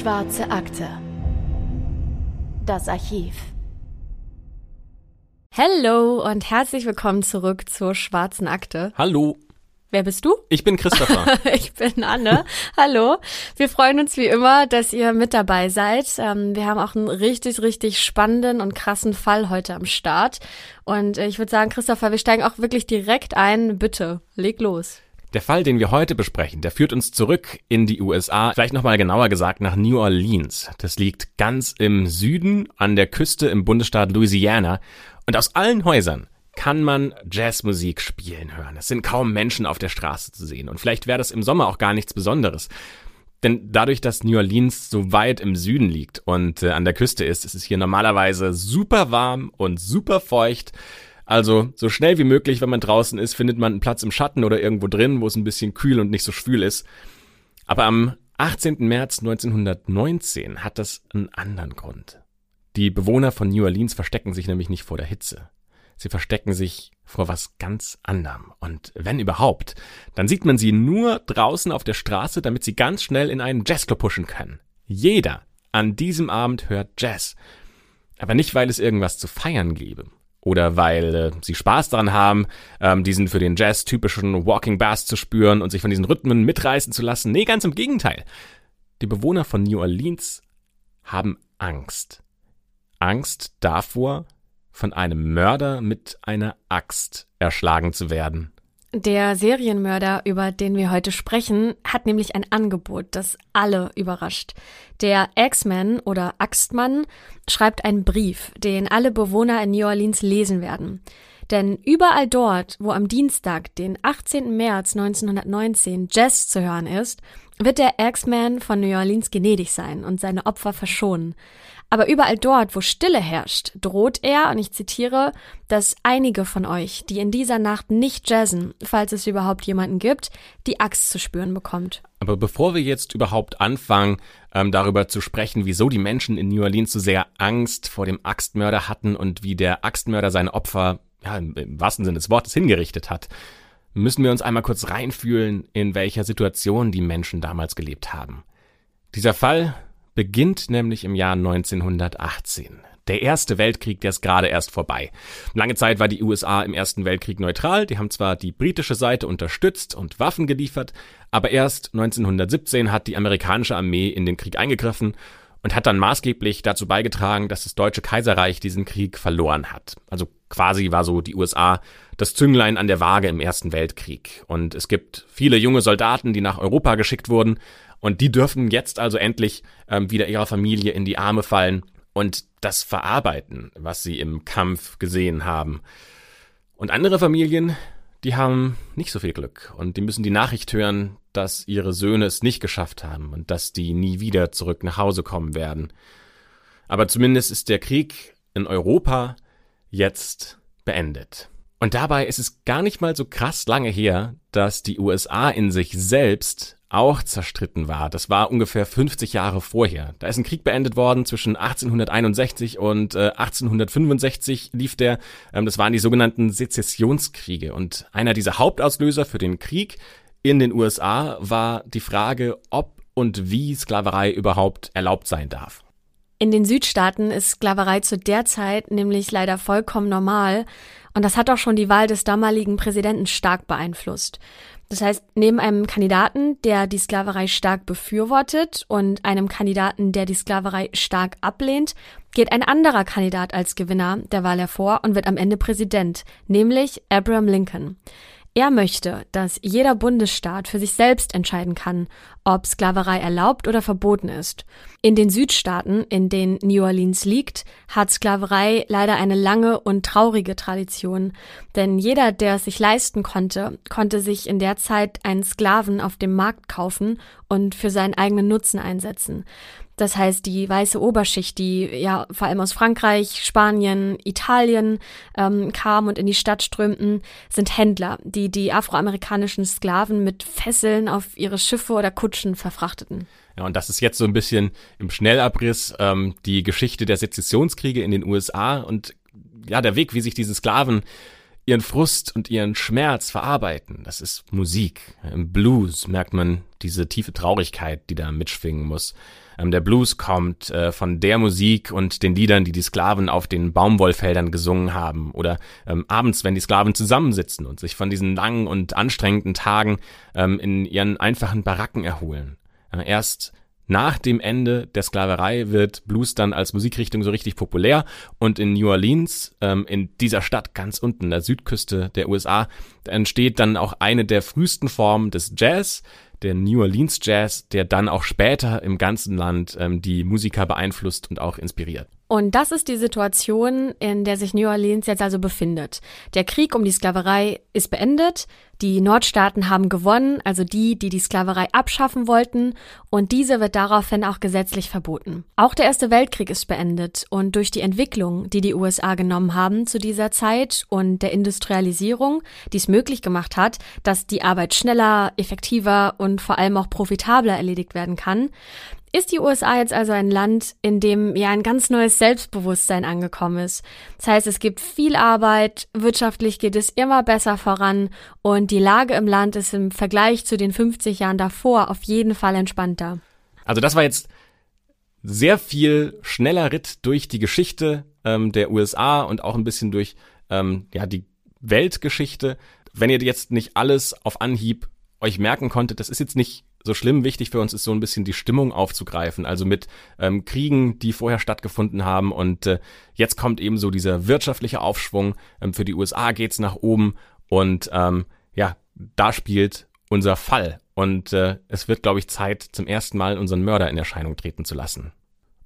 Schwarze Akte. Das Archiv. Hallo und herzlich willkommen zurück zur Schwarzen Akte. Hallo. Wer bist du? Ich bin Christopher. ich bin Anne. Hallo. Wir freuen uns wie immer, dass ihr mit dabei seid. Ähm, wir haben auch einen richtig, richtig spannenden und krassen Fall heute am Start. Und äh, ich würde sagen, Christopher, wir steigen auch wirklich direkt ein. Bitte, leg los. Der Fall, den wir heute besprechen, der führt uns zurück in die USA, vielleicht nochmal genauer gesagt nach New Orleans. Das liegt ganz im Süden an der Küste im Bundesstaat Louisiana. Und aus allen Häusern kann man Jazzmusik spielen hören. Es sind kaum Menschen auf der Straße zu sehen. Und vielleicht wäre das im Sommer auch gar nichts Besonderes. Denn dadurch, dass New Orleans so weit im Süden liegt und äh, an der Küste ist, ist es hier normalerweise super warm und super feucht. Also so schnell wie möglich, wenn man draußen ist, findet man einen Platz im Schatten oder irgendwo drin, wo es ein bisschen kühl und nicht so schwül ist. Aber am 18. März 1919 hat das einen anderen Grund. Die Bewohner von New Orleans verstecken sich nämlich nicht vor der Hitze. Sie verstecken sich vor was ganz anderem. Und wenn überhaupt, dann sieht man sie nur draußen auf der Straße, damit sie ganz schnell in einen Jazzclub pushen können. Jeder an diesem Abend hört Jazz. Aber nicht, weil es irgendwas zu feiern gäbe. Oder weil äh, sie Spaß daran haben, ähm, diesen für den Jazz typischen Walking Bass zu spüren und sich von diesen Rhythmen mitreißen zu lassen. Nee, ganz im Gegenteil. Die Bewohner von New Orleans haben Angst. Angst davor, von einem Mörder mit einer Axt erschlagen zu werden. Der Serienmörder, über den wir heute sprechen, hat nämlich ein Angebot, das alle überrascht. Der Axman oder Axtmann schreibt einen Brief, den alle Bewohner in New Orleans lesen werden. Denn überall dort, wo am Dienstag, den 18. März 1919, Jazz zu hören ist, wird der Axman von New Orleans gnädig sein und seine Opfer verschonen. Aber überall dort, wo Stille herrscht, droht er, und ich zitiere, dass einige von euch, die in dieser Nacht nicht jazzen, falls es überhaupt jemanden gibt, die Axt zu spüren bekommt. Aber bevor wir jetzt überhaupt anfangen, ähm, darüber zu sprechen, wieso die Menschen in New Orleans so sehr Angst vor dem Axtmörder hatten und wie der Axtmörder seine Opfer, ja, im wahrsten Sinne des Wortes hingerichtet hat, müssen wir uns einmal kurz reinfühlen, in welcher Situation die Menschen damals gelebt haben. Dieser Fall beginnt nämlich im Jahr 1918. Der Erste Weltkrieg, der ist gerade erst vorbei. Lange Zeit war die USA im Ersten Weltkrieg neutral, die haben zwar die britische Seite unterstützt und Waffen geliefert, aber erst 1917 hat die amerikanische Armee in den Krieg eingegriffen und hat dann maßgeblich dazu beigetragen, dass das Deutsche Kaiserreich diesen Krieg verloren hat. Also quasi war so die USA das Zünglein an der Waage im Ersten Weltkrieg. Und es gibt viele junge Soldaten, die nach Europa geschickt wurden, und die dürfen jetzt also endlich ähm, wieder ihrer Familie in die Arme fallen und das verarbeiten, was sie im Kampf gesehen haben. Und andere Familien, die haben nicht so viel Glück und die müssen die Nachricht hören, dass ihre Söhne es nicht geschafft haben und dass die nie wieder zurück nach Hause kommen werden. Aber zumindest ist der Krieg in Europa jetzt beendet. Und dabei ist es gar nicht mal so krass lange her, dass die USA in sich selbst auch zerstritten war. Das war ungefähr 50 Jahre vorher. Da ist ein Krieg beendet worden zwischen 1861 und äh, 1865 lief der. Ähm, das waren die sogenannten Sezessionskriege. Und einer dieser Hauptauslöser für den Krieg in den USA war die Frage, ob und wie Sklaverei überhaupt erlaubt sein darf. In den Südstaaten ist Sklaverei zu der Zeit nämlich leider vollkommen normal. Und das hat auch schon die Wahl des damaligen Präsidenten stark beeinflusst. Das heißt, neben einem Kandidaten, der die Sklaverei stark befürwortet und einem Kandidaten, der die Sklaverei stark ablehnt, geht ein anderer Kandidat als Gewinner der Wahl hervor und wird am Ende Präsident, nämlich Abraham Lincoln. Er möchte, dass jeder Bundesstaat für sich selbst entscheiden kann, ob Sklaverei erlaubt oder verboten ist. In den Südstaaten, in denen New Orleans liegt, hat Sklaverei leider eine lange und traurige Tradition. Denn jeder, der es sich leisten konnte, konnte sich in der Zeit einen Sklaven auf dem Markt kaufen und für seinen eigenen Nutzen einsetzen. Das heißt, die weiße Oberschicht, die ja vor allem aus Frankreich, Spanien, Italien ähm, kam und in die Stadt strömten, sind Händler, die die afroamerikanischen Sklaven mit Fesseln auf ihre Schiffe oder Kutschen verfrachteten. Ja, und das ist jetzt so ein bisschen im Schnellabriss ähm, die Geschichte der Sezessionskriege in den USA und ja, der Weg, wie sich diese Sklaven ihren Frust und ihren Schmerz verarbeiten. Das ist Musik. Im Blues merkt man diese tiefe Traurigkeit, die da mitschwingen muss. Ähm, der Blues kommt äh, von der Musik und den Liedern, die die Sklaven auf den Baumwollfeldern gesungen haben. Oder ähm, abends, wenn die Sklaven zusammensitzen und sich von diesen langen und anstrengenden Tagen ähm, in ihren einfachen Baracken erholen. Äh, erst nach dem Ende der Sklaverei wird Blues dann als Musikrichtung so richtig populär und in New Orleans, ähm, in dieser Stadt ganz unten, der Südküste der USA, entsteht dann auch eine der frühesten Formen des Jazz, der New Orleans Jazz, der dann auch später im ganzen Land ähm, die Musiker beeinflusst und auch inspiriert. Und das ist die Situation, in der sich New Orleans jetzt also befindet. Der Krieg um die Sklaverei ist beendet, die Nordstaaten haben gewonnen, also die, die die Sklaverei abschaffen wollten, und diese wird daraufhin auch gesetzlich verboten. Auch der Erste Weltkrieg ist beendet und durch die Entwicklung, die die USA genommen haben zu dieser Zeit und der Industrialisierung, die es möglich gemacht hat, dass die Arbeit schneller, effektiver und vor allem auch profitabler erledigt werden kann, ist die USA jetzt also ein Land, in dem ja ein ganz neues Selbstbewusstsein angekommen ist. Das heißt, es gibt viel Arbeit, wirtschaftlich geht es immer besser voran und die Lage im Land ist im Vergleich zu den 50 Jahren davor auf jeden Fall entspannter. Also das war jetzt sehr viel schneller Ritt durch die Geschichte ähm, der USA und auch ein bisschen durch ähm, ja die Weltgeschichte. Wenn ihr jetzt nicht alles auf Anhieb euch merken konntet, das ist jetzt nicht so schlimm wichtig für uns ist so ein bisschen die Stimmung aufzugreifen, also mit ähm, Kriegen, die vorher stattgefunden haben und äh, jetzt kommt eben so dieser wirtschaftliche Aufschwung. Ähm, für die USA geht's nach oben und ähm, ja, da spielt unser Fall und äh, es wird, glaube ich, Zeit, zum ersten Mal unseren Mörder in Erscheinung treten zu lassen.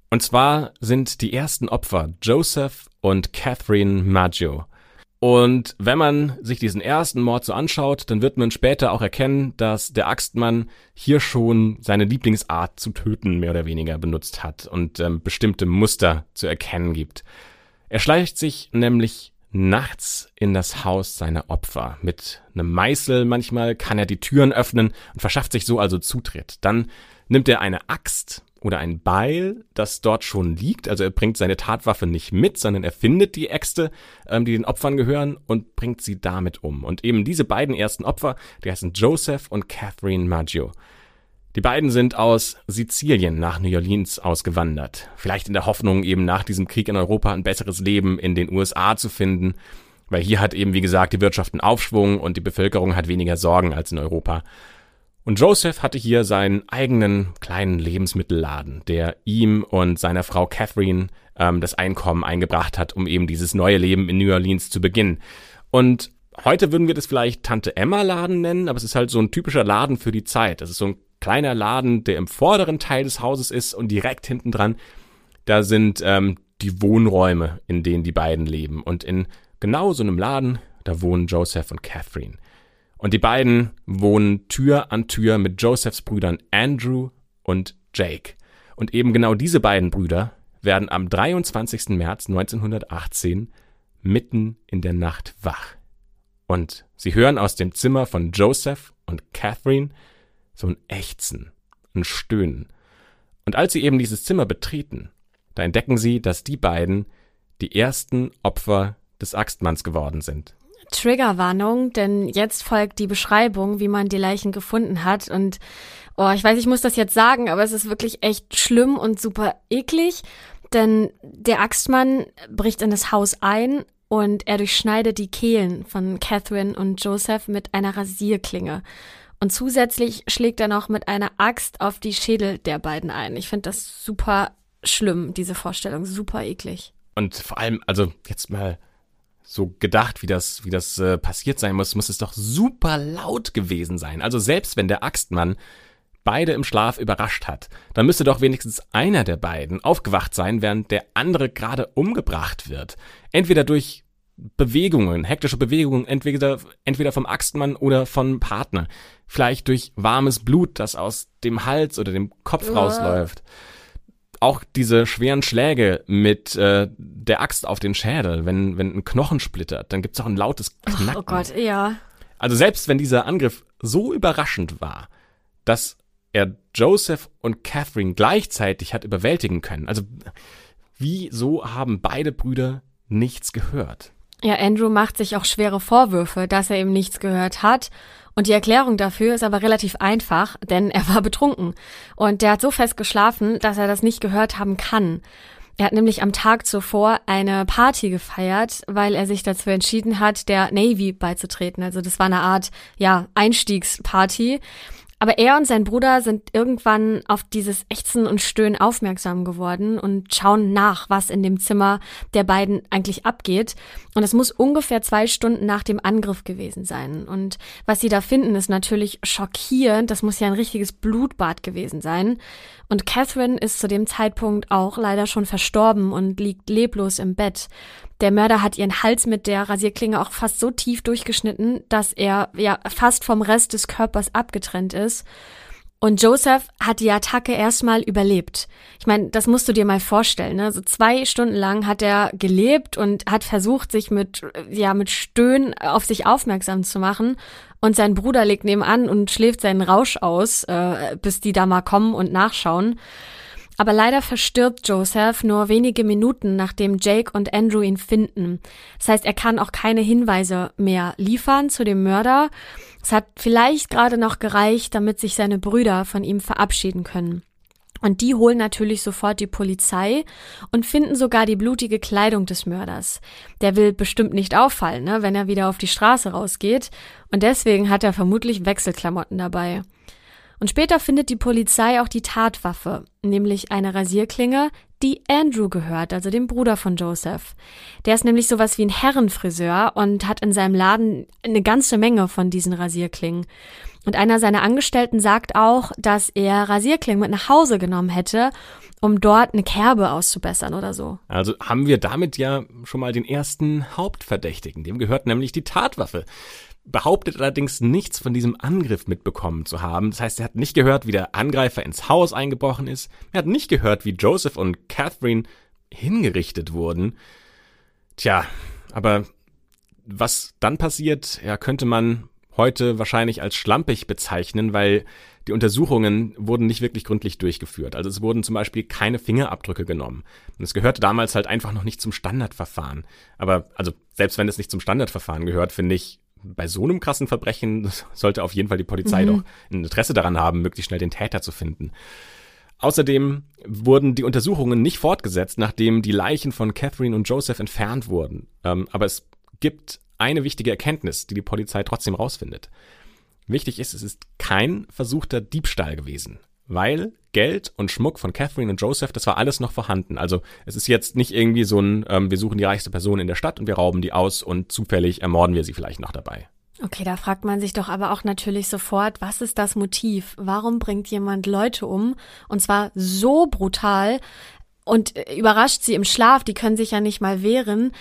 Und zwar sind die ersten Opfer Joseph und Catherine Maggio. Und wenn man sich diesen ersten Mord so anschaut, dann wird man später auch erkennen, dass der Axtmann hier schon seine Lieblingsart zu töten mehr oder weniger benutzt hat und ähm, bestimmte Muster zu erkennen gibt. Er schleicht sich nämlich nachts in das Haus seiner Opfer. Mit einem Meißel manchmal kann er die Türen öffnen und verschafft sich so also Zutritt. Dann nimmt er eine Axt oder ein Beil, das dort schon liegt. Also er bringt seine Tatwaffe nicht mit, sondern er findet die Äxte, ähm, die den Opfern gehören und bringt sie damit um. Und eben diese beiden ersten Opfer, die heißen Joseph und Catherine Maggio. Die beiden sind aus Sizilien nach New Orleans ausgewandert. Vielleicht in der Hoffnung, eben nach diesem Krieg in Europa ein besseres Leben in den USA zu finden. Weil hier hat eben, wie gesagt, die Wirtschaft einen Aufschwung und die Bevölkerung hat weniger Sorgen als in Europa. Und Joseph hatte hier seinen eigenen kleinen Lebensmittelladen, der ihm und seiner Frau Catherine ähm, das Einkommen eingebracht hat, um eben dieses neue Leben in New Orleans zu beginnen. Und heute würden wir das vielleicht Tante Emma Laden nennen, aber es ist halt so ein typischer Laden für die Zeit. Das ist so ein kleiner Laden, der im vorderen Teil des Hauses ist und direkt hinten dran, da sind ähm, die Wohnräume, in denen die beiden leben. Und in genau so einem Laden, da wohnen Joseph und Catherine. Und die beiden wohnen Tür an Tür mit Josephs Brüdern Andrew und Jake. Und eben genau diese beiden Brüder werden am 23. März 1918 mitten in der Nacht wach. Und sie hören aus dem Zimmer von Joseph und Catherine so ein Ächzen, ein Stöhnen. Und als sie eben dieses Zimmer betreten, da entdecken sie, dass die beiden die ersten Opfer des Axtmanns geworden sind. Triggerwarnung, denn jetzt folgt die Beschreibung, wie man die Leichen gefunden hat. Und oh, ich weiß, ich muss das jetzt sagen, aber es ist wirklich echt schlimm und super eklig. Denn der Axtmann bricht in das Haus ein und er durchschneidet die Kehlen von Catherine und Joseph mit einer Rasierklinge. Und zusätzlich schlägt er noch mit einer Axt auf die Schädel der beiden ein. Ich finde das super schlimm, diese Vorstellung, super eklig. Und vor allem, also jetzt mal so gedacht, wie das, wie das äh, passiert sein muss, muss es doch super laut gewesen sein. Also selbst wenn der Axtmann beide im Schlaf überrascht hat, dann müsste doch wenigstens einer der beiden aufgewacht sein, während der andere gerade umgebracht wird. Entweder durch Bewegungen, hektische Bewegungen, entweder, entweder vom Axtmann oder vom Partner. Vielleicht durch warmes Blut, das aus dem Hals oder dem Kopf ja. rausläuft auch diese schweren Schläge mit äh, der Axt auf den Schädel, wenn, wenn ein Knochen splittert, dann gibt's auch ein lautes Knacken. Oh Gott, ja. Also selbst wenn dieser Angriff so überraschend war, dass er Joseph und Catherine gleichzeitig hat überwältigen können. Also wieso haben beide Brüder nichts gehört? Ja, Andrew macht sich auch schwere Vorwürfe, dass er eben nichts gehört hat. Und die Erklärung dafür ist aber relativ einfach, denn er war betrunken. Und der hat so fest geschlafen, dass er das nicht gehört haben kann. Er hat nämlich am Tag zuvor eine Party gefeiert, weil er sich dazu entschieden hat, der Navy beizutreten. Also das war eine Art, ja, Einstiegsparty. Aber er und sein Bruder sind irgendwann auf dieses Ächzen und Stöhnen aufmerksam geworden und schauen nach, was in dem Zimmer der beiden eigentlich abgeht. Und es muss ungefähr zwei Stunden nach dem Angriff gewesen sein. Und was sie da finden, ist natürlich schockierend. Das muss ja ein richtiges Blutbad gewesen sein. Und Catherine ist zu dem Zeitpunkt auch leider schon verstorben und liegt leblos im Bett. Der Mörder hat ihren Hals mit der Rasierklinge auch fast so tief durchgeschnitten, dass er ja fast vom Rest des Körpers abgetrennt ist. Und Joseph hat die Attacke erstmal überlebt. Ich meine, das musst du dir mal vorstellen. Ne? So zwei Stunden lang hat er gelebt und hat versucht, sich mit, ja, mit Stöhnen auf sich aufmerksam zu machen. Und sein Bruder liegt nebenan und schläft seinen Rausch aus, äh, bis die da mal kommen und nachschauen. Aber leider verstirbt Joseph nur wenige Minuten, nachdem Jake und Andrew ihn finden. Das heißt, er kann auch keine Hinweise mehr liefern zu dem Mörder. Es hat vielleicht gerade noch gereicht, damit sich seine Brüder von ihm verabschieden können. Und die holen natürlich sofort die Polizei und finden sogar die blutige Kleidung des Mörders. Der will bestimmt nicht auffallen, ne, wenn er wieder auf die Straße rausgeht. Und deswegen hat er vermutlich Wechselklamotten dabei. Und später findet die Polizei auch die Tatwaffe, nämlich eine Rasierklinge, die Andrew gehört, also dem Bruder von Joseph. Der ist nämlich sowas wie ein Herrenfriseur und hat in seinem Laden eine ganze Menge von diesen Rasierklingen. Und einer seiner Angestellten sagt auch, dass er Rasierklingen mit nach Hause genommen hätte, um dort eine Kerbe auszubessern oder so. Also haben wir damit ja schon mal den ersten Hauptverdächtigen. Dem gehört nämlich die Tatwaffe behauptet allerdings nichts von diesem Angriff mitbekommen zu haben. Das heißt, er hat nicht gehört, wie der Angreifer ins Haus eingebrochen ist. Er hat nicht gehört, wie Joseph und Catherine hingerichtet wurden. Tja, aber was dann passiert, ja, könnte man heute wahrscheinlich als schlampig bezeichnen, weil die Untersuchungen wurden nicht wirklich gründlich durchgeführt. Also es wurden zum Beispiel keine Fingerabdrücke genommen. Und es gehörte damals halt einfach noch nicht zum Standardverfahren. Aber also selbst wenn es nicht zum Standardverfahren gehört, finde ich, bei so einem krassen Verbrechen sollte auf jeden Fall die Polizei mhm. doch ein Interesse daran haben, möglichst schnell den Täter zu finden. Außerdem wurden die Untersuchungen nicht fortgesetzt, nachdem die Leichen von Catherine und Joseph entfernt wurden. Ähm, aber es gibt eine wichtige Erkenntnis, die die Polizei trotzdem rausfindet. Wichtig ist, es ist kein versuchter Diebstahl gewesen weil Geld und Schmuck von Catherine und Joseph, das war alles noch vorhanden. Also es ist jetzt nicht irgendwie so ein, ähm, wir suchen die reichste Person in der Stadt und wir rauben die aus und zufällig ermorden wir sie vielleicht noch dabei. Okay, da fragt man sich doch aber auch natürlich sofort, was ist das Motiv? Warum bringt jemand Leute um? Und zwar so brutal und äh, überrascht sie im Schlaf, die können sich ja nicht mal wehren.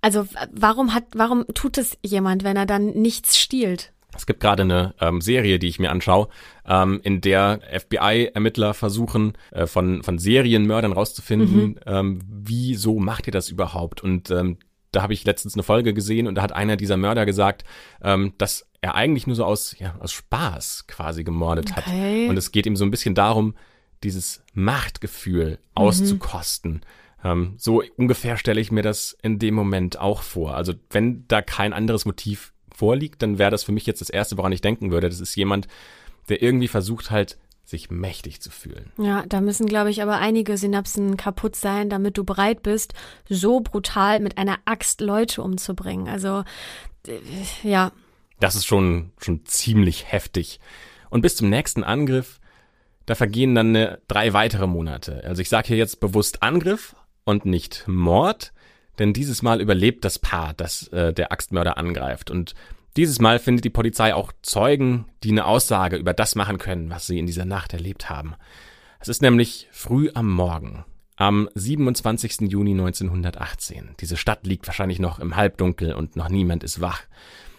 Also warum hat, warum tut es jemand, wenn er dann nichts stiehlt? Es gibt gerade eine ähm, Serie, die ich mir anschaue, ähm, in der FBI-Ermittler versuchen, äh, von, von Serienmördern rauszufinden, mhm. ähm, wieso macht ihr das überhaupt? Und ähm, da habe ich letztens eine Folge gesehen und da hat einer dieser Mörder gesagt, ähm, dass er eigentlich nur so aus, ja, aus Spaß quasi gemordet okay. hat. Und es geht ihm so ein bisschen darum, dieses Machtgefühl mhm. auszukosten. Ähm, so ungefähr stelle ich mir das in dem Moment auch vor. Also wenn da kein anderes Motiv vorliegt, dann wäre das für mich jetzt das Erste, woran ich denken würde. Das ist jemand, der irgendwie versucht halt, sich mächtig zu fühlen. Ja, da müssen, glaube ich, aber einige Synapsen kaputt sein, damit du bereit bist, so brutal mit einer Axt Leute umzubringen. Also, äh, ja. Das ist schon, schon ziemlich heftig. Und bis zum nächsten Angriff, da vergehen dann eine, drei weitere Monate. Also ich sage hier jetzt bewusst Angriff und nicht Mord, denn dieses Mal überlebt das Paar, das äh, der Axtmörder angreift. Und dieses Mal findet die Polizei auch Zeugen, die eine Aussage über das machen können, was sie in dieser Nacht erlebt haben. Es ist nämlich früh am Morgen, am 27. Juni 1918. Diese Stadt liegt wahrscheinlich noch im Halbdunkel und noch niemand ist wach.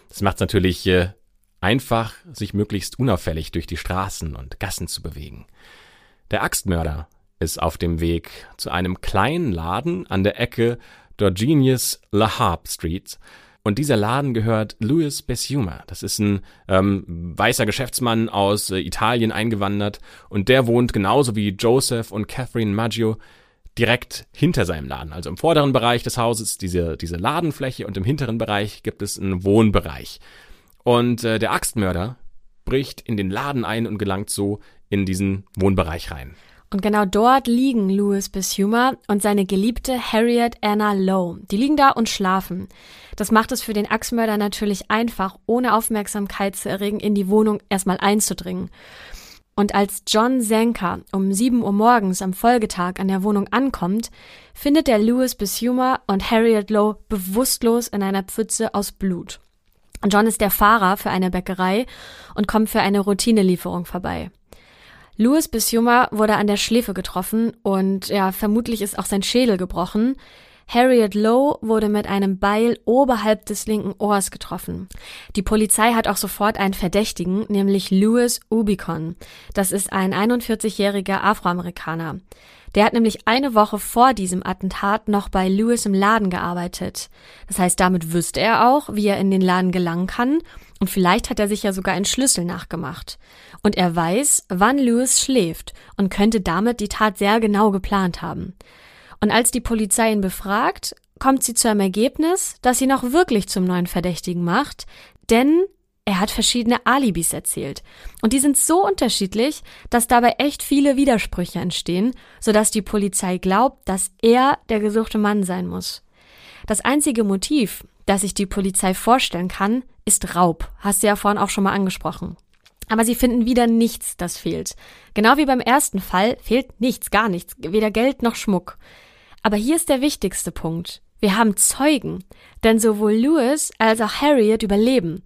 Das macht es natürlich äh, einfach, sich möglichst unauffällig durch die Straßen und Gassen zu bewegen. Der Axtmörder ist auf dem Weg zu einem kleinen Laden an der Ecke Dorgenius La Harpe Street. Und dieser Laden gehört Louis Besuma. Das ist ein ähm, weißer Geschäftsmann aus äh, Italien eingewandert und der wohnt genauso wie Joseph und Catherine Maggio direkt hinter seinem Laden. Also im vorderen Bereich des Hauses diese, diese Ladenfläche und im hinteren Bereich gibt es einen Wohnbereich. Und äh, der Axtmörder bricht in den Laden ein und gelangt so in diesen Wohnbereich rein. Und genau dort liegen Louis Bissumer und seine geliebte Harriet Anna Lowe. Die liegen da und schlafen. Das macht es für den Axtmörder natürlich einfach, ohne Aufmerksamkeit zu erregen, in die Wohnung erstmal einzudringen. Und als John Zenker um 7 Uhr morgens am Folgetag an der Wohnung ankommt, findet er Louis Bissumer und Harriet Lowe bewusstlos in einer Pfütze aus Blut. John ist der Fahrer für eine Bäckerei und kommt für eine Routinelieferung vorbei. Louis Bissumer wurde an der Schläfe getroffen und ja, vermutlich ist auch sein Schädel gebrochen. Harriet Lowe wurde mit einem Beil oberhalb des linken Ohrs getroffen. Die Polizei hat auch sofort einen Verdächtigen, nämlich Louis Ubicon. Das ist ein 41-jähriger Afroamerikaner. Der hat nämlich eine Woche vor diesem Attentat noch bei Lewis im Laden gearbeitet. Das heißt, damit wüsste er auch, wie er in den Laden gelangen kann und vielleicht hat er sich ja sogar einen Schlüssel nachgemacht. Und er weiß, wann Lewis schläft und könnte damit die Tat sehr genau geplant haben. Und als die Polizei ihn befragt, kommt sie zu einem Ergebnis, das ihn auch wirklich zum neuen Verdächtigen macht, denn er hat verschiedene Alibis erzählt. Und die sind so unterschiedlich, dass dabei echt viele Widersprüche entstehen, sodass die Polizei glaubt, dass er der gesuchte Mann sein muss. Das einzige Motiv, das sich die Polizei vorstellen kann, ist Raub. Hast du ja vorhin auch schon mal angesprochen. Aber sie finden wieder nichts, das fehlt. Genau wie beim ersten Fall fehlt nichts, gar nichts, weder Geld noch Schmuck. Aber hier ist der wichtigste Punkt. Wir haben Zeugen, denn sowohl Lewis als auch Harriet überleben.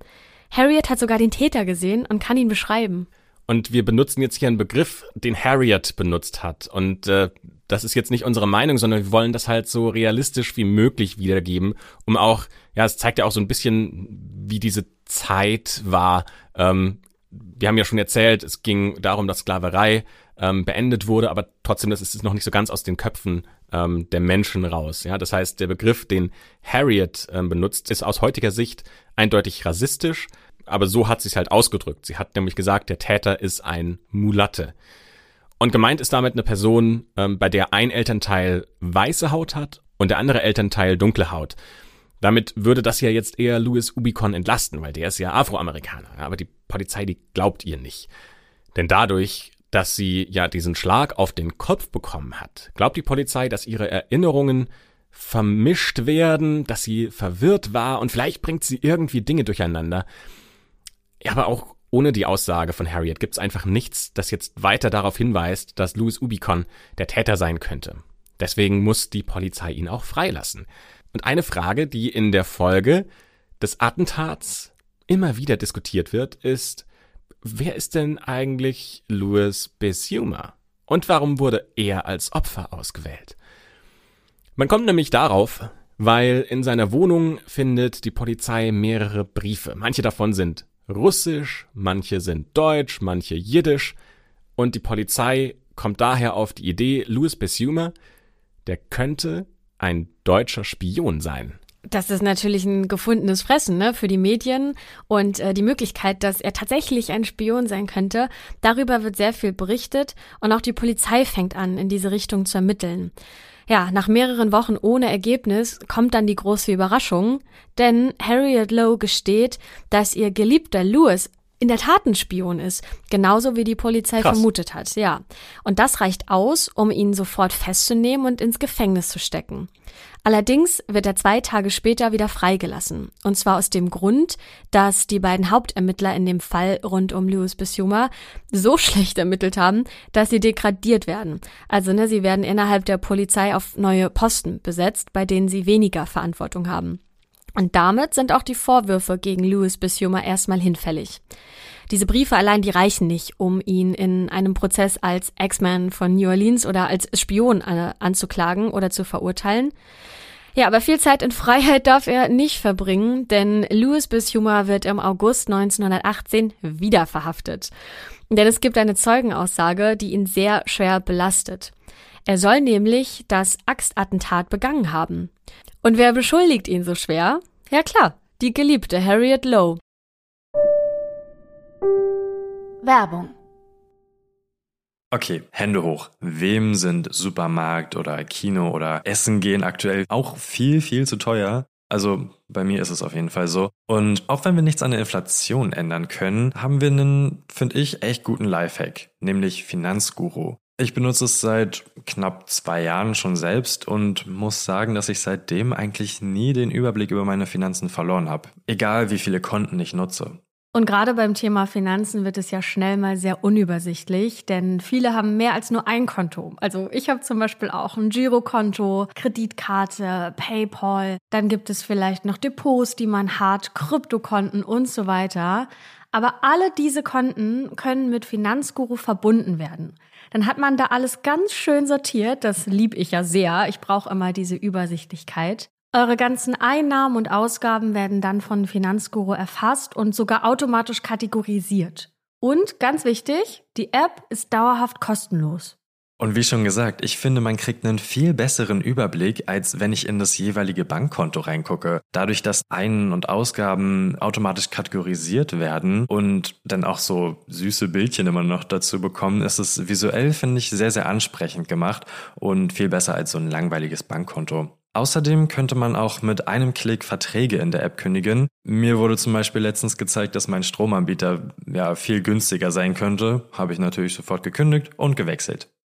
Harriet hat sogar den Täter gesehen und kann ihn beschreiben. Und wir benutzen jetzt hier einen Begriff, den Harriet benutzt hat. Und äh, das ist jetzt nicht unsere Meinung, sondern wir wollen das halt so realistisch wie möglich wiedergeben, um auch, ja, es zeigt ja auch so ein bisschen, wie diese Zeit war. Ähm, wir haben ja schon erzählt, es ging darum, dass Sklaverei ähm, beendet wurde, aber trotzdem, das ist noch nicht so ganz aus den Köpfen ähm, der Menschen raus. Ja, das heißt, der Begriff, den Harriet ähm, benutzt, ist aus heutiger Sicht eindeutig rassistisch, aber so hat sie es halt ausgedrückt. Sie hat nämlich gesagt, der Täter ist ein Mulatte. Und gemeint ist damit eine Person, ähm, bei der ein Elternteil weiße Haut hat und der andere Elternteil dunkle Haut. Damit würde das ja jetzt eher Louis Ubicon entlasten, weil der ist ja Afroamerikaner. Aber die Polizei, die glaubt ihr nicht. Denn dadurch, dass sie ja diesen Schlag auf den Kopf bekommen hat, glaubt die Polizei, dass ihre Erinnerungen vermischt werden, dass sie verwirrt war und vielleicht bringt sie irgendwie Dinge durcheinander. Ja, aber auch ohne die Aussage von Harriet gibt es einfach nichts, das jetzt weiter darauf hinweist, dass Louis Ubicon der Täter sein könnte. Deswegen muss die Polizei ihn auch freilassen. Und eine Frage, die in der Folge des Attentats immer wieder diskutiert wird, ist, wer ist denn eigentlich Louis Besuma? Und warum wurde er als Opfer ausgewählt? Man kommt nämlich darauf, weil in seiner Wohnung findet die Polizei mehrere Briefe. Manche davon sind russisch, manche sind deutsch, manche jiddisch. Und die Polizei kommt daher auf die Idee, Louis Besuma, der könnte ein deutscher Spion sein. Das ist natürlich ein gefundenes Fressen ne, für die Medien und äh, die Möglichkeit, dass er tatsächlich ein Spion sein könnte. Darüber wird sehr viel berichtet und auch die Polizei fängt an, in diese Richtung zu ermitteln. Ja, nach mehreren Wochen ohne Ergebnis kommt dann die große Überraschung, denn Harriet Lowe gesteht, dass ihr geliebter Louis in der Tat ein Spion ist, genauso wie die Polizei Krass. vermutet hat, ja. Und das reicht aus, um ihn sofort festzunehmen und ins Gefängnis zu stecken. Allerdings wird er zwei Tage später wieder freigelassen. Und zwar aus dem Grund, dass die beiden Hauptermittler in dem Fall rund um Louis Bissumer so schlecht ermittelt haben, dass sie degradiert werden. Also, ne, sie werden innerhalb der Polizei auf neue Posten besetzt, bei denen sie weniger Verantwortung haben. Und damit sind auch die Vorwürfe gegen Louis Bissumer erstmal hinfällig. Diese Briefe allein, die reichen nicht, um ihn in einem Prozess als X-Man von New Orleans oder als Spion äh, anzuklagen oder zu verurteilen. Ja, aber viel Zeit in Freiheit darf er nicht verbringen, denn Louis Bissumer wird im August 1918 wieder verhaftet. Denn es gibt eine Zeugenaussage, die ihn sehr schwer belastet. Er soll nämlich das Axtattentat begangen haben. Und wer beschuldigt ihn so schwer? Ja klar, die geliebte Harriet Lowe. Werbung Okay, Hände hoch. Wem sind Supermarkt oder Kino oder Essen gehen aktuell auch viel, viel zu teuer? Also bei mir ist es auf jeden Fall so. Und auch wenn wir nichts an der Inflation ändern können, haben wir einen, finde ich, echt guten Lifehack, nämlich Finanzguru. Ich benutze es seit knapp zwei Jahren schon selbst und muss sagen, dass ich seitdem eigentlich nie den Überblick über meine Finanzen verloren habe. Egal wie viele Konten ich nutze. Und gerade beim Thema Finanzen wird es ja schnell mal sehr unübersichtlich, denn viele haben mehr als nur ein Konto. Also ich habe zum Beispiel auch ein Girokonto, Kreditkarte, PayPal, dann gibt es vielleicht noch Depots, die man hat, Kryptokonten und so weiter. Aber alle diese Konten können mit Finanzguru verbunden werden. Dann hat man da alles ganz schön sortiert. Das lieb ich ja sehr. Ich brauche immer diese Übersichtlichkeit. Eure ganzen Einnahmen und Ausgaben werden dann von Finanzguru erfasst und sogar automatisch kategorisiert. Und ganz wichtig, die App ist dauerhaft kostenlos. Und wie schon gesagt, ich finde, man kriegt einen viel besseren Überblick, als wenn ich in das jeweilige Bankkonto reingucke. Dadurch, dass Ein- und Ausgaben automatisch kategorisiert werden und dann auch so süße Bildchen immer noch dazu bekommen, ist es visuell, finde ich, sehr, sehr ansprechend gemacht und viel besser als so ein langweiliges Bankkonto. Außerdem könnte man auch mit einem Klick Verträge in der App kündigen. Mir wurde zum Beispiel letztens gezeigt, dass mein Stromanbieter ja viel günstiger sein könnte. Habe ich natürlich sofort gekündigt und gewechselt.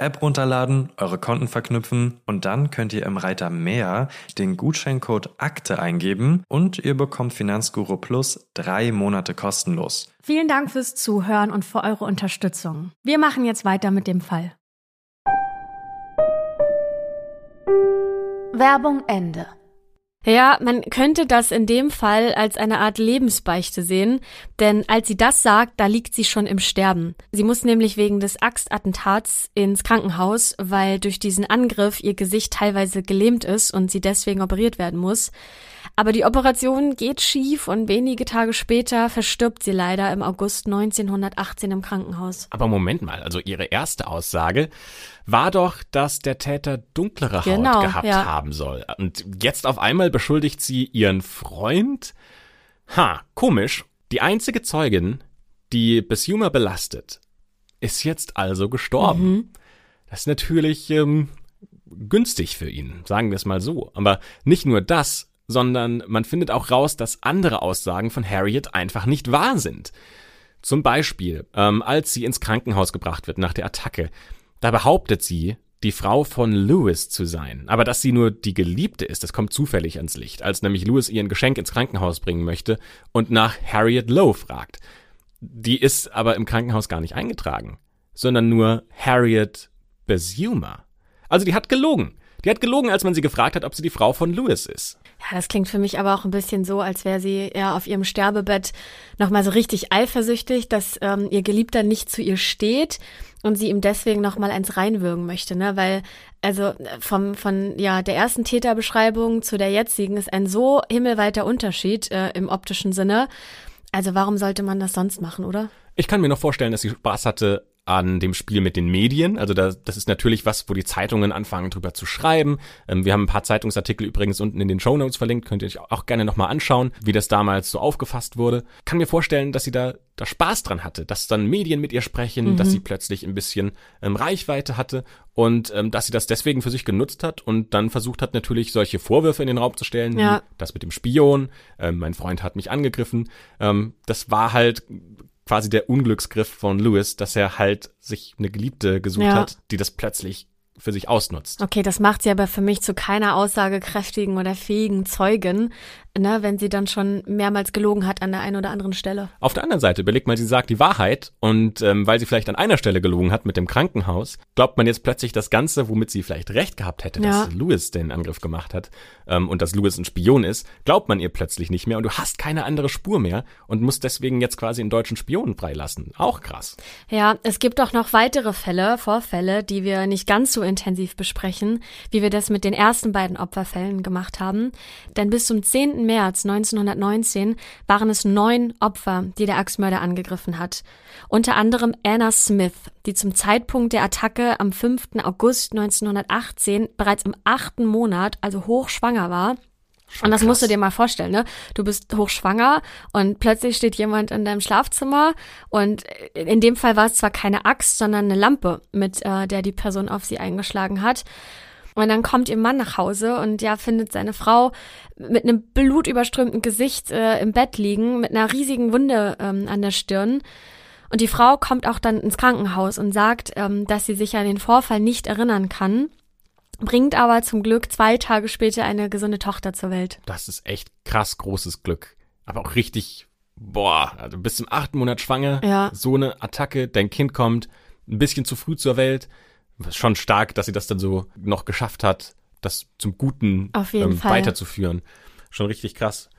App runterladen, eure Konten verknüpfen und dann könnt ihr im Reiter Mehr den Gutscheincode Akte eingeben und ihr bekommt Finanzguru Plus drei Monate kostenlos. Vielen Dank fürs Zuhören und für eure Unterstützung. Wir machen jetzt weiter mit dem Fall. Werbung Ende. Ja, man könnte das in dem Fall als eine Art Lebensbeichte sehen, denn als sie das sagt, da liegt sie schon im Sterben. Sie muss nämlich wegen des Axtattentats ins Krankenhaus, weil durch diesen Angriff ihr Gesicht teilweise gelähmt ist und sie deswegen operiert werden muss. Aber die Operation geht schief und wenige Tage später verstirbt sie leider im August 1918 im Krankenhaus. Aber Moment mal, also ihre erste Aussage war doch, dass der Täter dunklere Genau, Haut gehabt ja. haben soll. Und jetzt auf einmal beschuldigt sie ihren Freund? Ha, komisch. Die einzige Zeugin, die Besuma belastet, ist jetzt also gestorben. Mhm. Das ist natürlich ähm, günstig für ihn, sagen wir es mal so. Aber nicht nur das, sondern man findet auch raus, dass andere Aussagen von Harriet einfach nicht wahr sind. Zum Beispiel, ähm, als sie ins Krankenhaus gebracht wird nach der Attacke, da behauptet sie, die Frau von Lewis zu sein. Aber dass sie nur die Geliebte ist, das kommt zufällig ans Licht, als nämlich Lewis ihr ein Geschenk ins Krankenhaus bringen möchte und nach Harriet Lowe fragt. Die ist aber im Krankenhaus gar nicht eingetragen, sondern nur Harriet Besuma. Also die hat gelogen. Die hat gelogen, als man sie gefragt hat, ob sie die Frau von Lewis ist. Ja, das klingt für mich aber auch ein bisschen so, als wäre sie ja auf ihrem Sterbebett nochmal so richtig eifersüchtig, dass ähm, ihr Geliebter nicht zu ihr steht und sie ihm deswegen nochmal eins reinwürgen möchte, ne? Weil, also vom, von ja, der ersten Täterbeschreibung zu der jetzigen ist ein so himmelweiter Unterschied äh, im optischen Sinne. Also warum sollte man das sonst machen, oder? Ich kann mir noch vorstellen, dass sie Spaß hatte an dem Spiel mit den Medien. Also da, das ist natürlich was, wo die Zeitungen anfangen drüber zu schreiben. Ähm, wir haben ein paar Zeitungsartikel übrigens unten in den Show Notes verlinkt, könnt ihr euch auch gerne nochmal anschauen, wie das damals so aufgefasst wurde. Kann mir vorstellen, dass sie da, da Spaß dran hatte, dass dann Medien mit ihr sprechen, Mhm. dass sie plötzlich ein bisschen ähm, Reichweite hatte und ähm, dass sie das deswegen für sich genutzt hat und dann versucht hat, natürlich solche Vorwürfe in den Raum zu stellen, Ja. wie das mit dem Spion, ähm, mein Freund hat mich angegriffen. Ähm, das war halt quasi der Unglücksgriff von Lewis, dass er halt sich eine Geliebte gesucht Ja. hat, die das plötzlich für sich ausnutzt. Okay, das macht sie aber für mich zu keiner aussagekräftigen oder fähigen Zeugin. Ne, wenn sie dann schon mehrmals gelogen hat an der einen oder anderen Stelle. Auf der anderen Seite, überlegt mal, sie sagt die Wahrheit und ähm, weil sie vielleicht an einer Stelle gelogen hat mit dem Krankenhaus, glaubt man jetzt plötzlich das Ganze, womit sie vielleicht recht gehabt hätte, Ja. dass Louis den Angriff gemacht hat ähm, und dass Louis ein Spion ist, glaubt man ihr plötzlich nicht mehr und du hast keine andere Spur mehr und musst deswegen jetzt quasi einen deutschen Spion freilassen. Auch krass. Ja, es gibt auch noch weitere Fälle, Vorfälle, die wir nicht ganz so intensiv besprechen, wie wir das mit den ersten beiden Opferfällen gemacht haben. Denn bis zum 10. März 1919 waren es neun Opfer, die der Axtmörder angegriffen hat. Unter anderem Anna Smith, die zum Zeitpunkt der Attacke am 5. August 1918 bereits im achten Monat, also hochschwanger war. Und das krass. musst du dir mal vorstellen, ne? Du bist hochschwanger und plötzlich steht jemand in deinem Schlafzimmer und in dem Fall war es zwar keine Axt, sondern eine Lampe, mit äh, der die Person auf sie eingeschlagen hat. Und dann kommt ihr Mann nach Hause und ja, findet seine Frau mit einem blutüberströmten Gesicht äh, im Bett liegen, mit einer riesigen Wunde ähm, an der Stirn. Und die Frau kommt auch dann ins Krankenhaus und sagt, ähm, dass sie sich an den Vorfall nicht erinnern kann, bringt aber zum Glück zwei Tage später eine gesunde Tochter zur Welt. Das ist echt krass großes Glück. Aber auch richtig, boah, also bis zum achten Monat schwanger, Ja. so eine Attacke, dein Kind kommt ein bisschen zu früh zur Welt. Schon stark, dass sie das dann so noch geschafft hat, das zum Guten ähm, weiterzuführen. Schon richtig krass.